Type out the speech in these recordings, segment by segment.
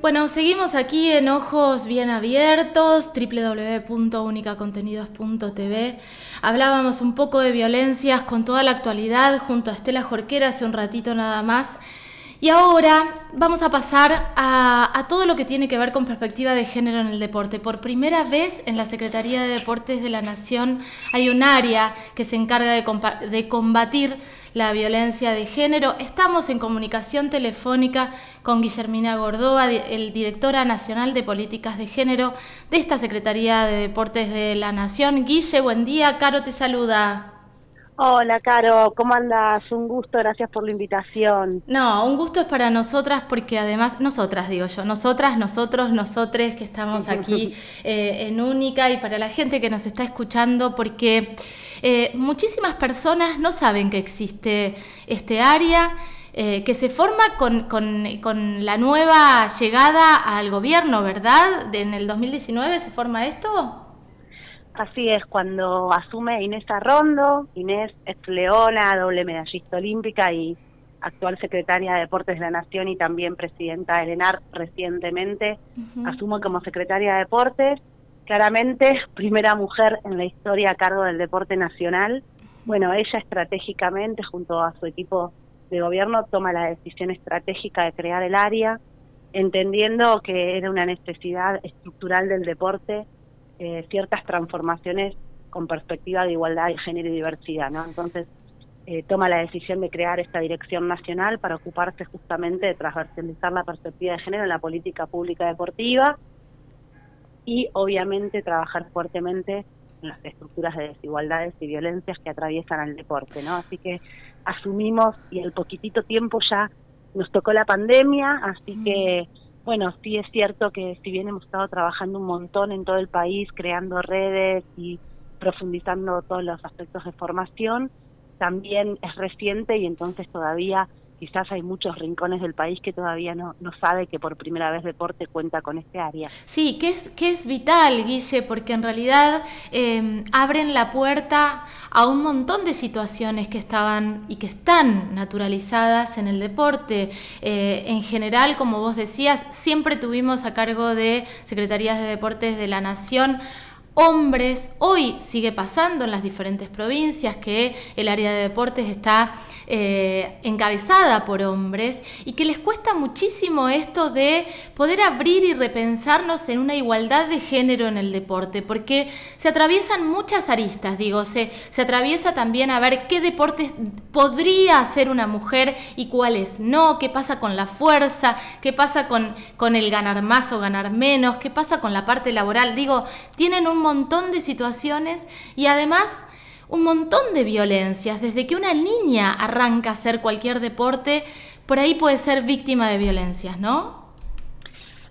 Bueno, seguimos aquí en Ojos Bien Abiertos, www.unicacontenidos.tv. Hablábamos un poco de violencias con toda la actualidad junto a Estela Jorquera hace un ratito nada más. Y ahora vamos a pasar a, todo lo que tiene que ver con perspectiva de género en el deporte. Por primera vez en la Secretaría de Deportes de la Nación hay un área que se encarga de, combatir la violencia de género. Estamos en comunicación telefónica con Guillermina Gordoa, el directora nacional de políticas de género de esta Secretaría de Deportes de la Nación. Guille, buen día. Caro te saluda. Hola, Caro, ¿cómo andas? Un gusto, gracias por la invitación. No, un gusto es para nosotras porque además, nosotras digo yo, nosotras, nosotros, nosotres que estamos aquí eh, en Única y para la gente que nos está escuchando porque eh, muchísimas personas no saben que existe este área. Eh, que se forma con, con, la nueva llegada al gobierno, ¿verdad? en el 2019 se forma esto. Así es, cuando asume Inés Arrondo, Inés es leona, doble medallista olímpica y actual secretaria de Deportes de la Nación y también presidenta del ENAR recientemente, asumo como secretaria de Deportes, claramente primera mujer en la historia a cargo del deporte nacional. Bueno, ella estratégicamente, junto a su equipo de gobierno, toma la decisión estratégica de crear el área, entendiendo que era una necesidad estructural del deporte eh, ciertas transformaciones con perspectiva de igualdad de género y diversidad, ¿no? Entonces, eh, toma la decisión de crear esta dirección nacional para ocuparse justamente de transversalizar la perspectiva de género en la política pública deportiva y obviamente trabajar fuertemente en las estructuras de desigualdades y violencias que atraviesan al deporte, ¿no? Así que asumimos y el poquitito tiempo ya nos tocó la pandemia, así que bueno, sí es cierto que si bien hemos estado trabajando un montón en todo el país, creando redes y profundizando todos los aspectos de formación, también es reciente y entonces todavía quizás hay muchos rincones del país que todavía no, no sabe que por primera vez deporte cuenta con este área. Sí, que es, que es vital, Guille, porque en realidad em, abren la puerta a un montón de situaciones que estaban y que están naturalizadas en el deporte. Eh, en general, como vos decías, siempre tuvimos a cargo de Secretarías de Deportes de la Nación hombres. Hoy sigue pasando en las diferentes provincias que el área de deportes está eh, encabezada por hombres y que les cuesta muchísimo esto de poder abrir y repensarnos en una igualdad de género en el deporte, porque se atraviesan muchas aristas, digo, se, se atraviesa también a ver qué deportes podría hacer una mujer y cuáles no, qué pasa con la fuerza, qué pasa con, con el ganar más o ganar menos, qué pasa con la parte laboral, digo, tienen un montón de situaciones y además un montón de violencias. Desde que una niña arranca a hacer cualquier deporte, por ahí puede ser víctima de violencias, ¿no?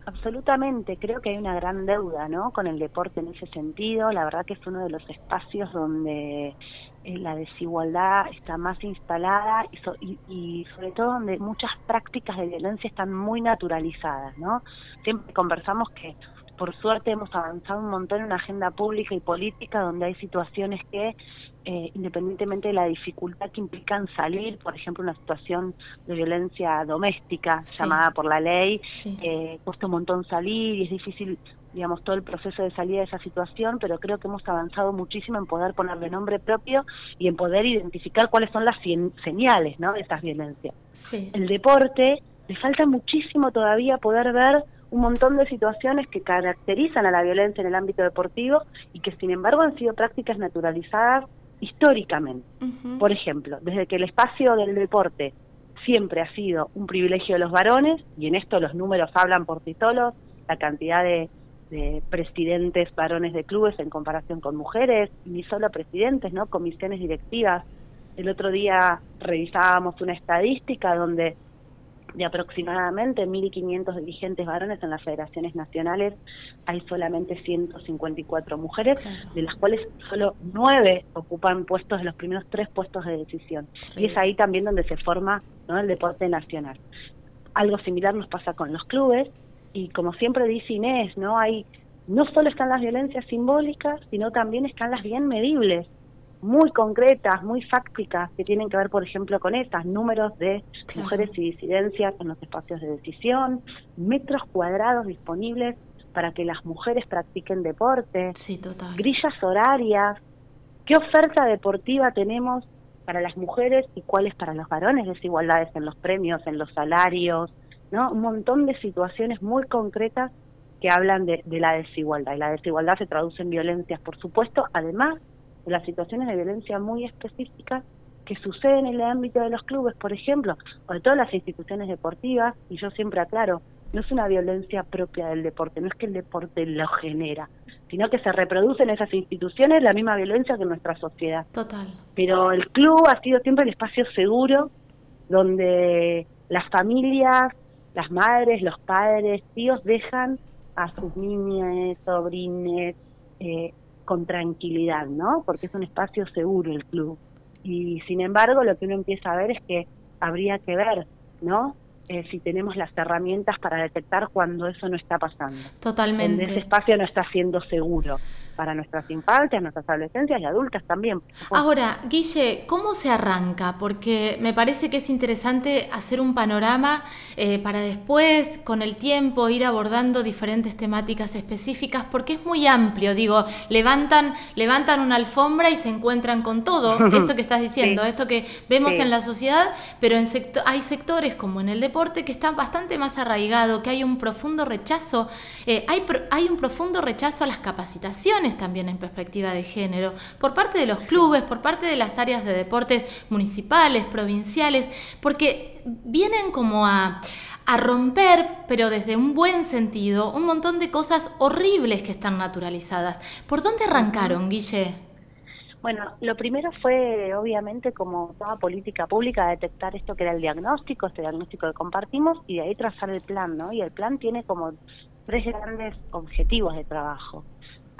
Absolutamente, creo que hay una gran deuda ¿no? con el deporte en ese sentido. La verdad que es uno de los espacios donde eh, la desigualdad está más instalada y, y, sobre todo donde muchas prácticas de violencia están muy naturalizadas. ¿no? Siempre conversamos que por suerte hemos avanzado un montón en una agenda pública y política donde hay situaciones que eh, independientemente de la dificultad que implican salir, por ejemplo, una situación de violencia doméstica llamada por la ley, eh, cuesta un montón salir y es difícil, digamos, todo el proceso de salida de esa situación, pero creo que hemos avanzado muchísimo en poder ponerle nombre propio y en poder identificar cuáles son las señales ¿no? de esas violencias. El deporte, le falta muchísimo todavía poder ver un montón de situaciones que caracterizan a la violencia en el ámbito deportivo y que sin embargo han sido prácticas naturalizadas históricamente. Por ejemplo, desde que el espacio del deporte siempre ha sido un privilegio de los varones, y en esto los números hablan por sí solos, la cantidad de, presidentes varones de clubes en comparación con mujeres, ni solo presidentes, ¿no? Comisiones directivas. El otro día revisábamos una estadística donde de aproximadamente 1.500 dirigentes varones en las federaciones nacionales, hay solamente 154 mujeres, de las cuales solo 9 ocupan puestos de los primeros tres puestos de decisión. Y es ahí también donde se forma ¿no? el deporte nacional. Algo similar nos pasa con los clubes y como siempre dice Inés, no hay no solo están las violencias simbólicas, sino también están las bien medibles. Muy concretas, muy fácticas, que tienen que ver, por ejemplo, con estas, números de mujeres y disidencias en los espacios de decisión, metros cuadrados disponibles para que las mujeres practiquen deporte, grillas horarias, qué oferta deportiva tenemos para las mujeres y cuáles para los varones, desigualdades en los premios, en los salarios, ¿no? Un montón de situaciones muy concretas que hablan de, de la desigualdad. Y la desigualdad se traduce en violencias, por supuesto, además de las situaciones de violencia muy específicas que suceden en el ámbito de los clubes, por ejemplo, o de todas las instituciones deportivas, y yo siempre aclaro, no es una violencia propia del deporte, no es que el deporte lo genera, sino que se reproduce en esas instituciones la misma violencia que en nuestra sociedad. Total. Pero el club ha sido siempre el espacio seguro donde las familias, las madres, los padres, tíos dejan a sus niñas, sobrines, eh, con tranquilidad, ¿no? Porque es un espacio seguro el club. Y sin embargo, lo que uno empieza a ver es que habría que ver, ¿no? Eh, si tenemos las herramientas para detectar cuando eso no está pasando. Totalmente. ese espacio no está siendo seguro para nuestras infancias, nuestras adolescencias y adultas también. Ahora, Guille, ¿cómo se arranca? Porque me parece que es interesante hacer un panorama eh, para después, con el tiempo, ir abordando diferentes temáticas específicas, porque es muy amplio. Digo, levantan, levantan una alfombra y se encuentran con todo esto que estás diciendo, esto que vemos en la sociedad, pero en hay sectores como en el deporte que están bastante más arraigado, que hay un profundo rechazo, eh, hay, hay un profundo rechazo a las capacitaciones también en perspectiva de género, por parte de los clubes, por parte de las áreas de deportes municipales, provinciales, porque vienen como a, a romper, pero desde un buen sentido, un montón de cosas horribles que están naturalizadas. ¿Por dónde arrancaron, Guille? Bueno, lo primero fue, obviamente, como toda política pública, detectar esto que era el diagnóstico, este diagnóstico que compartimos, y de ahí trazar el plan, ¿no? Y el plan tiene como tres grandes objetivos de trabajo.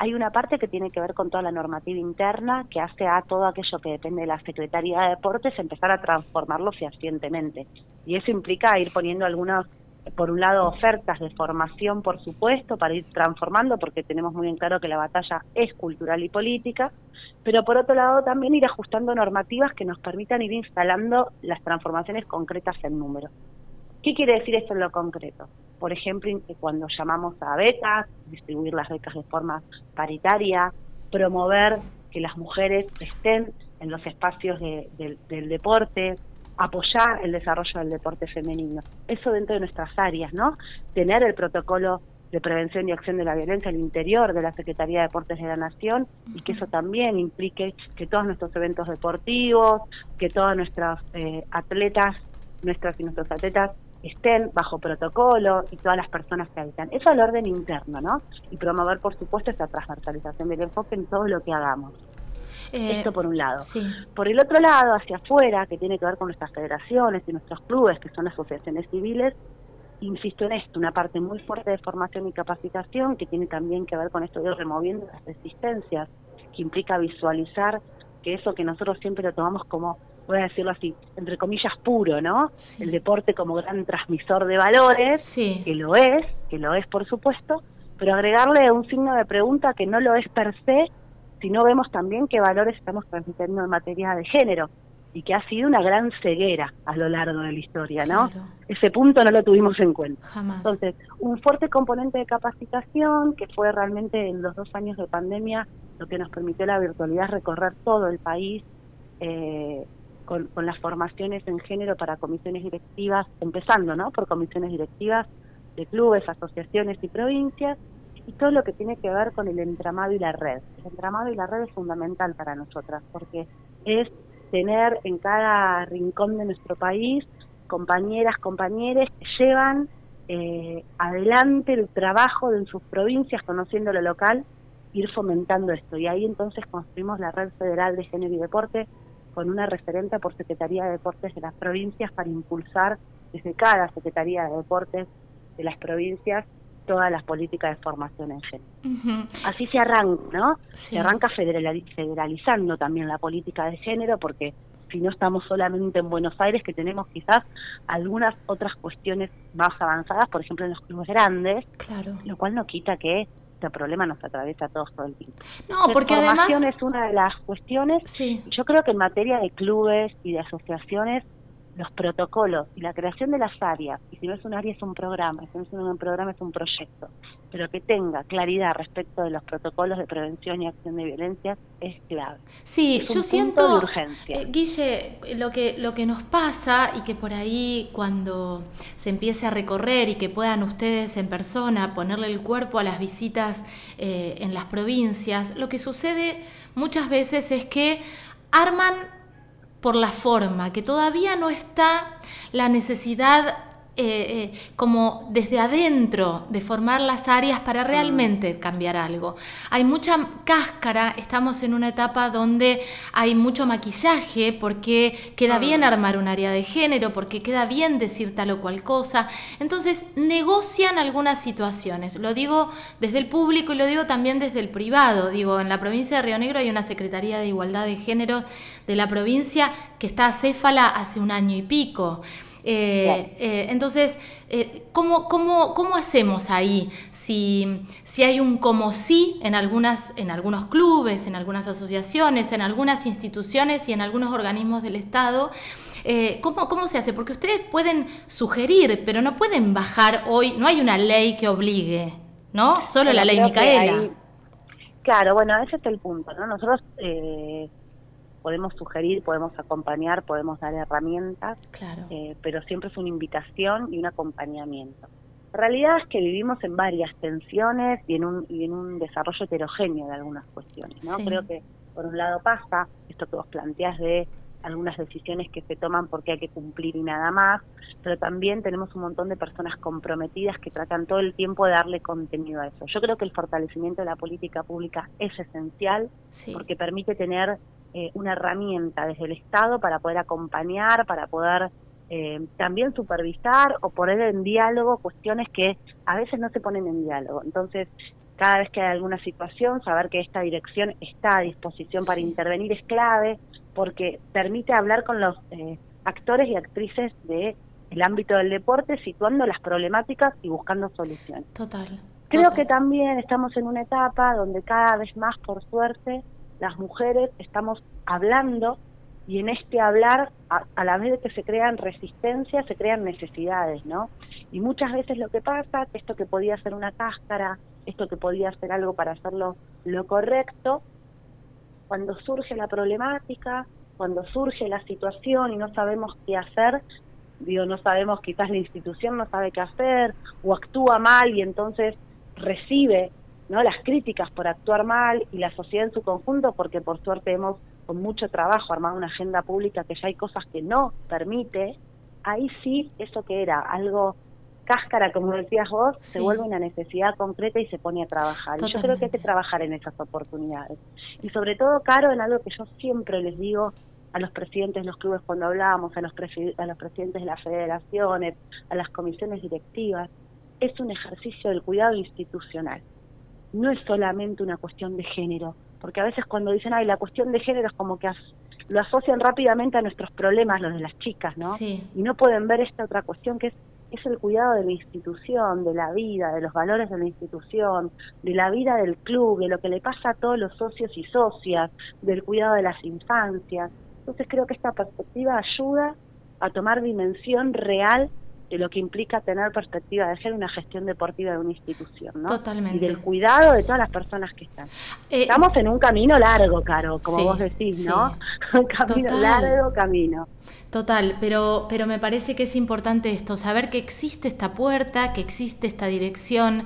Hay una parte que tiene que ver con toda la normativa interna que hace a todo aquello que depende de la Secretaría de Deportes empezar a transformarlo fehacientemente. Y eso implica ir poniendo algunas, por un lado, ofertas de formación, por supuesto, para ir transformando, porque tenemos muy en claro que la batalla es cultural y política, pero por otro lado también ir ajustando normativas que nos permitan ir instalando las transformaciones concretas en número. ¿Qué quiere decir esto en lo concreto? Por ejemplo, cuando llamamos a becas, distribuir las becas de forma paritaria, promover que las mujeres estén en los espacios del deporte, apoyar el desarrollo del deporte femenino. Eso dentro de nuestras áreas, ¿no? Tener el protocolo de prevención y acción de la violencia al interior de la Secretaría de Deportes de la Nación y que eso también implique que todos nuestros eventos deportivos, que todas nuestras eh, atletas, nuestras y nuestros atletas estén bajo protocolo y todas las personas que habitan. Eso al orden interno, ¿no? Y promover, por supuesto, esta transversalización del enfoque en todo lo que hagamos. Eh, Esto por un lado. Por el otro lado, hacia afuera, que tiene que ver con nuestras federaciones y nuestros clubes, que son asociaciones civiles, insisto en esto, una parte muy fuerte de formación y capacitación que tiene también que ver con esto de removiendo las resistencias, que implica visualizar que eso que nosotros siempre lo tomamos como voy a decirlo así, entre comillas, puro, ¿no? El deporte como gran transmisor de valores, que lo es, que lo es por supuesto, pero agregarle un signo de pregunta que no lo es per se, si no vemos también qué valores estamos transmitiendo en materia de género y que ha sido una gran ceguera a lo largo de la historia, ¿no? Ese punto no lo tuvimos en cuenta. Entonces, un fuerte componente de capacitación que fue realmente en los dos años de pandemia lo que nos permitió la virtualidad recorrer todo el país eh, con, las formaciones en género para comisiones directivas, empezando ¿no? por comisiones directivas de clubes, asociaciones y provincias, y todo lo que tiene que ver con el entramado y la red. El entramado y la red es fundamental para nosotras, porque es tener en cada rincón de nuestro país compañeras, compañeros que llevan eh, adelante el trabajo en sus provincias, conociendo lo local, ir fomentando esto. Y ahí entonces construimos la Red Federal de Género y Deporte, con una referente por Secretaría de Deportes de las provincias para impulsar desde cada Secretaría de Deportes de las provincias todas las políticas de formación en género. Así se arranca, ¿no? Se arranca federalizando también la política de género porque si no estamos solamente en Buenos Aires, que tenemos quizás algunas otras cuestiones más avanzadas, por ejemplo en los clubes grandes, claro. lo cual no quita que este problema nos atraviesa a todos todo el tiempo. No, porque la formación es una de las cuestiones. Sí. Yo creo que en materia de clubes y de asociaciones los protocolos y la creación de las áreas, y si no es un área es un programa, si no es un programa es un proyecto, pero que tenga claridad respecto de los protocolos de prevención y acción de violencia es clave. Sí, yo siento, de urgencia. Eh, Guille, lo que, lo que nos pasa y que por ahí cuando se empiece a recorrer y que puedan ustedes en persona ponerle el cuerpo a las visitas eh, en las provincias, lo que sucede muchas veces es que arman por la forma, que todavía no está la necesidad eh, eh, como desde adentro de formar las áreas para realmente cambiar algo. Hay mucha cáscara, estamos en una etapa donde hay mucho maquillaje porque queda bien armar un área de género, porque queda bien decir tal o cual cosa. Entonces negocian algunas situaciones. Lo digo desde el público y lo digo también desde el privado. Digo, en la provincia de Río Negro hay una Secretaría de Igualdad de Género de la provincia que está acéfala hace un año y pico. Eh, eh, entonces, eh, ¿cómo, cómo, cómo, hacemos ahí? Si, si, hay un como sí en, algunas, en algunos clubes, en algunas asociaciones, en algunas instituciones y en algunos organismos del Estado, ¿cómo, ¿cómo, se hace? Porque ustedes pueden sugerir, pero no pueden bajar hoy, no hay una ley que obligue, ¿no? Solo la ley Micaela. claro, bueno, ese es el punto, ¿no? Nosotros podemos sugerir, podemos acompañar, podemos dar herramientas, eh, pero siempre es una invitación y un acompañamiento. La realidad es que vivimos en varias tensiones y en un, y en un desarrollo heterogéneo de algunas cuestiones. ¿no? Creo que por un lado pasa esto que vos planteás de algunas decisiones que se toman porque hay que cumplir y nada más, pero también tenemos un montón de personas comprometidas que tratan todo el tiempo de darle contenido a eso. Yo creo que el fortalecimiento de la política pública es esencial porque permite tener eh, una herramienta desde el Estado para poder acompañar, para poder eh, también supervisar o poner en diálogo cuestiones que a veces no se ponen en diálogo. Entonces, cada vez que hay alguna situación, saber que esta dirección está a disposición para intervenir es clave porque permite hablar con los eh, actores y actrices de el ámbito del deporte, situando las problemáticas y buscando soluciones. Total. Creo que también estamos en una etapa donde cada vez más, por suerte, las mujeres estamos hablando y en este hablar, a, la vez de que se crean resistencias, se crean necesidades, ¿no? Y muchas veces lo que pasa, esto que podía ser una cáscara, esto que podía ser algo para hacerlo lo correcto, cuando surge la problemática, cuando surge la situación y no sabemos qué hacer, digo, no sabemos, quizás la institución no sabe qué hacer o actúa mal y entonces recibe ¿no? las críticas por actuar mal y la sociedad en su conjunto, porque por suerte hemos con mucho trabajo armado una agenda pública que ya hay cosas que no permite, ahí sí eso que era algo cáscara, como decías vos, se vuelve una necesidad concreta y se pone a trabajar. Y yo creo que hay que trabajar en esas oportunidades. Y sobre todo, Caro, en algo que yo siempre les digo a los presidentes de los clubes cuando hablamos, a los, a los presidentes de las federaciones, a las comisiones directivas, es un ejercicio del cuidado institucional no es solamente una cuestión de género, porque a veces cuando dicen, ay, la cuestión de género es como que lo asocian rápidamente a nuestros problemas, los de las chicas, ¿no? Y no pueden ver esta otra cuestión que es, es el cuidado de la institución, de la vida, de los valores de la institución, de la vida del club, de lo que le pasa a todos los socios y socias, del cuidado de las infancias. Entonces creo que esta perspectiva ayuda a tomar dimensión real lo que implica tener perspectiva de ser una gestión deportiva de una institución, ¿no? Totalmente. Y del cuidado de todas las personas que están. Eh, Estamos en un camino largo, Caro, como vos decís, ¿no? un camino largo camino. Total, pero, pero me parece que es importante esto, saber que existe esta puerta, que existe esta dirección,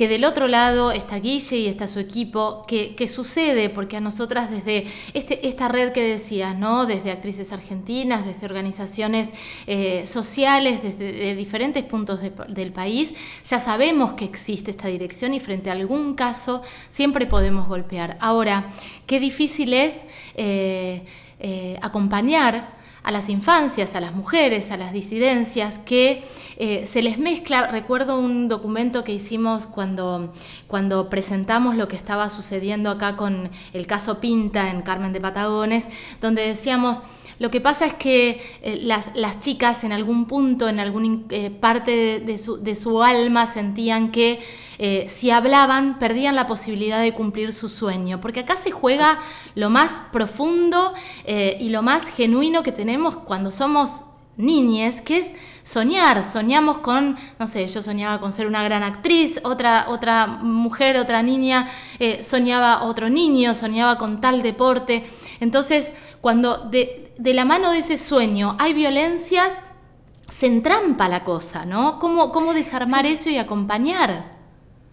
que del otro lado está Guille y está su equipo, que, sucede, porque a nosotras desde este, esta red que decías, ¿no? Desde actrices argentinas, desde organizaciones eh, sociales, desde diferentes puntos del país, ya sabemos que existe esta dirección y frente a algún caso siempre podemos golpear. Ahora, qué difícil es eh, eh, acompañar a las infancias, a las mujeres, a las disidencias, que eh, se les mezcla. Recuerdo un documento que hicimos cuando, cuando presentamos lo que estaba sucediendo acá con el caso Pinta en Carmen de Patagones, donde decíamos, Lo que pasa es que eh, las, chicas en algún punto, en alguna eh, parte de, su, de, su, alma sentían que eh, si hablaban perdían la posibilidad de cumplir su sueño, porque acá se juega lo más profundo y lo más genuino que tenemos cuando somos niñes, que es soñar. Soñamos con, no sé, yo soñaba con ser una gran actriz, otra, otra mujer, otra niña eh, soñaba otro niño, soñaba con tal deporte. Entonces, cuando de, la mano de ese sueño hay violencias, se entrampa la cosa, ¿no? ¿Cómo, cómo desarmar eso y acompañar?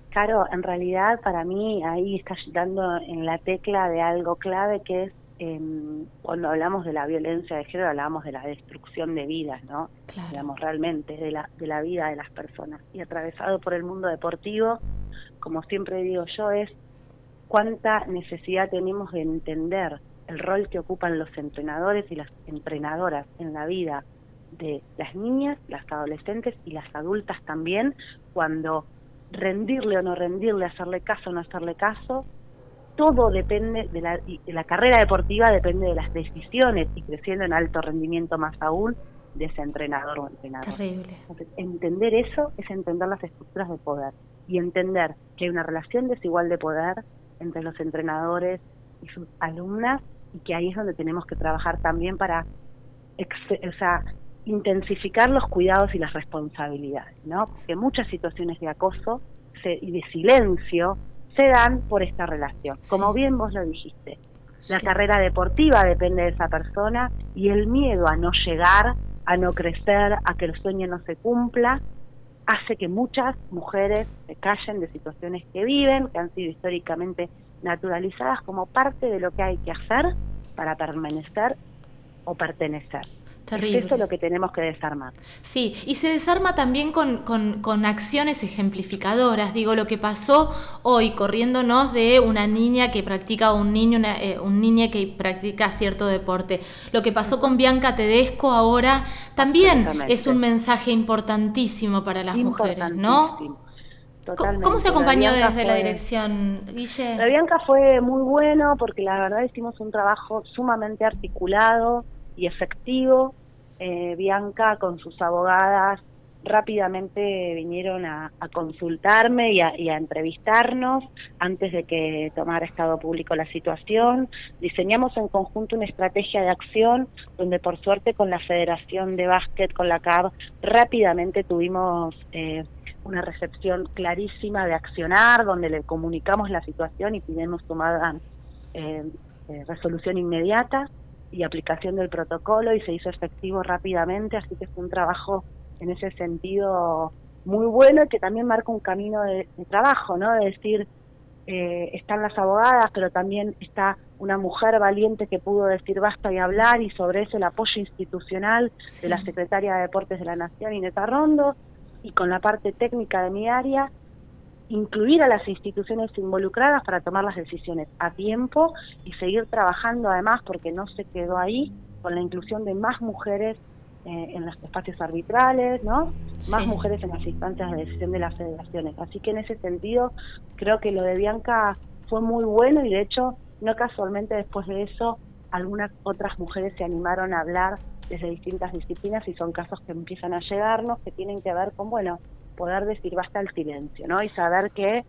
Claro, en realidad para mí ahí estás dando en la tecla de algo clave que es cuando hablamos de la violencia de género hablamos de la destrucción de vidas, ¿no? Digamos, realmente, de la, de la vida de las personas. Y atravesado por el mundo deportivo, como siempre digo yo, es cuánta necesidad tenemos de entender el rol que ocupan los entrenadores y las entrenadoras en la vida de las niñas, las adolescentes y las adultas también, cuando rendirle o no rendirle, hacerle caso o no hacerle caso, todo depende de la, de la carrera deportiva, depende de las decisiones y creciendo en alto rendimiento más aún de ese entrenador o entrenador. Terrible. entender eso es entender las estructuras de poder y entender que hay una relación desigual de poder entre los entrenadores y sus alumnas y que ahí es donde tenemos que trabajar también para o sea, intensificar los cuidados y las responsabilidades, ¿no? Porque muchas situaciones de acoso y de silencio se dan por esta relación. Como bien vos lo dijiste, la carrera deportiva depende de esa persona y el miedo a no llegar, a no crecer, a que el sueño no se cumpla, hace que muchas mujeres se callen de situaciones que viven, que han sido históricamente naturalizadas como parte de lo que hay que hacer para permanecer o pertenecer. Terrible. Eso es lo que tenemos que desarmar. Sí, y se desarma también con, con, acciones ejemplificadoras. Digo, lo que pasó hoy corriéndonos de una niña que practica, un niño, una, eh, un niño que practica cierto deporte. Lo que pasó con Bianca Tedesco ahora también es un mensaje importantísimo para las mujeres, ¿no? Totalmente. ¿Cómo se acompañó desde la dirección, Guille? La Bianca fue muy bueno porque la verdad hicimos un trabajo sumamente articulado y efectivo. Eh, Bianca con sus abogadas rápidamente vinieron a, consultarme y a, entrevistarnos antes de que tomara estado público la situación. Diseñamos en conjunto una estrategia de acción donde por suerte con la Federación de Básquet, con la CAB, rápidamente tuvimos eh, una recepción clarísima de accionar, donde le comunicamos la situación y pidimos tomar eh, resolución inmediata y aplicación del protocolo y se hizo efectivo rápidamente, así que fue un trabajo en ese sentido muy bueno y que también marca un camino de, trabajo, ¿no? De decir, eh, están las abogadas, pero también está una mujer valiente que pudo decir basta y hablar y sobre eso el apoyo institucional de la Secretaria de Deportes de la Nación, Ineta Rondo, y con la parte técnica de mi área, incluir a las instituciones involucradas para tomar las decisiones a tiempo y seguir trabajando además porque no se quedó ahí con la inclusión de más mujeres eh, en los espacios arbitrales, ¿no? Más mujeres en las instancias de decisión de las federaciones. Así que en ese sentido creo que lo de Bianca fue muy bueno y de hecho no casualmente después de eso algunas otras mujeres se animaron a hablar desde distintas disciplinas y son casos que empiezan a llegarnos que tienen que ver con, bueno, poder decir basta el silencio, ¿no? Y saber que,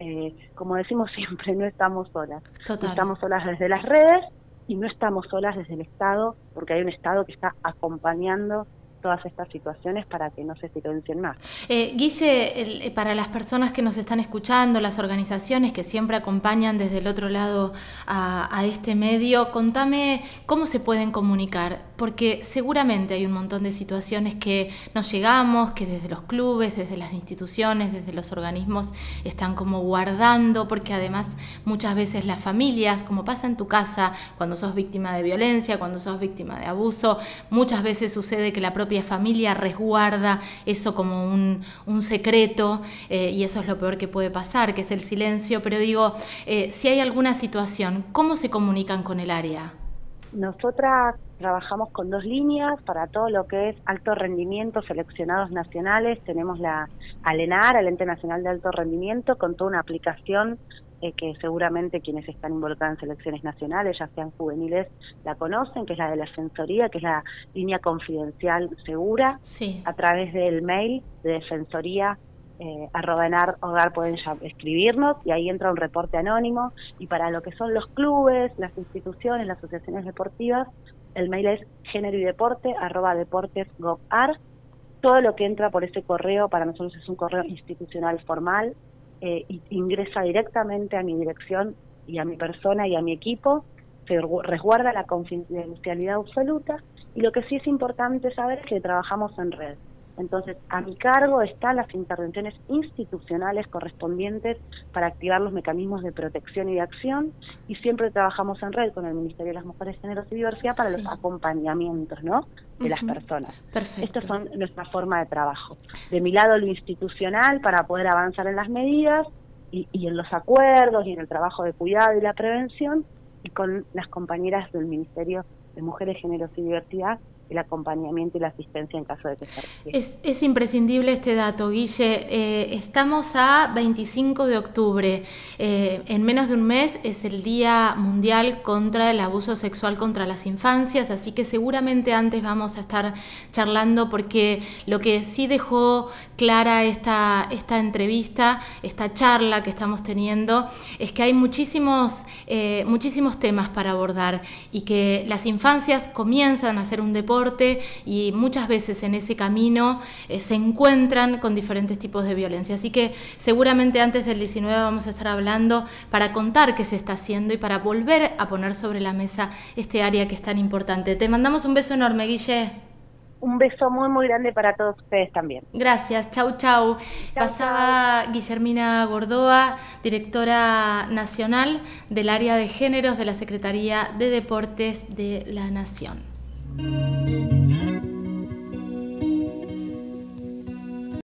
eh, como decimos siempre, no estamos solas. No estamos solas desde las redes y no estamos solas desde el Estado, porque hay un Estado que está acompañando todas estas situaciones para que no se silencien más. Eh, Guille, para las personas que nos están escuchando, las organizaciones que siempre acompañan desde el otro lado a, a este medio, contame cómo se pueden comunicar, porque seguramente hay un montón de situaciones que nos llegamos, que desde los clubes, desde las instituciones, desde los organismos están como guardando, porque además muchas veces las familias, como pasa en tu casa, cuando sos víctima de violencia, cuando sos víctima de abuso, muchas veces sucede que la propia familia resguarda eso como un, secreto eh, y eso es lo peor que puede pasar, que es el silencio. Pero digo, eh, si hay alguna situación, ¿cómo se comunican con el área? Nosotras trabajamos con dos líneas para todo lo que es alto rendimiento, seleccionados nacionales. Tenemos la ALENAR, el Ente Nacional de Alto Rendimiento, con toda una aplicación eh, que seguramente quienes están involucrados en selecciones nacionales, ya sean juveniles, la conocen, que es la de la Defensoría, que es la línea confidencial segura, a través del mail de Defensoría eh, arroba en hogar pueden escribirnos y ahí entra un reporte anónimo y para lo que son los clubes, las instituciones, las asociaciones deportivas, el mail es género y deporte arroba todo lo que entra por ese correo para nosotros es un correo institucional formal eh, ingresa directamente a mi dirección y a mi persona y a mi equipo, se resguarda la confidencialidad absoluta y lo que sí es importante saber es que trabajamos en red. Entonces, a mi cargo están las intervenciones institucionales correspondientes para activar los mecanismos de protección y de acción y siempre trabajamos en red con el Ministerio de las Mujeres, Géneros y Diversidad para los acompañamientos ¿no? de las personas. Perfecto. Estas son nuestra forma de trabajo. De mi lado, lo institucional para poder avanzar en las medidas y, y en los acuerdos y en el trabajo de cuidado y la prevención y con las compañeras del Ministerio de Mujeres, Géneros y Diversidad el acompañamiento y la asistencia en caso de que se es, es, imprescindible este dato, Guille. Eh, estamos a 25 de octubre. Eh, en menos de un mes es el Día Mundial contra el Abuso Sexual contra las Infancias, así que seguramente antes vamos a estar charlando porque lo que sí dejó clara esta, esta entrevista, esta charla que estamos teniendo, es que hay muchísimos, eh, muchísimos temas para abordar y que las infancias comienzan a hacer un deporte y muchas veces en ese camino eh, se encuentran con diferentes tipos de violencia. Así que seguramente antes del 19 vamos a estar hablando para contar qué se está haciendo y para volver a poner sobre la mesa este área que es tan importante. Te mandamos un beso enorme, Guille. Un beso muy, muy grande para todos ustedes también. Gracias, chau, chau. Pasaba Guillermina Gordoa, directora nacional del área de géneros de la Secretaría de Deportes de la Nación. Thank you.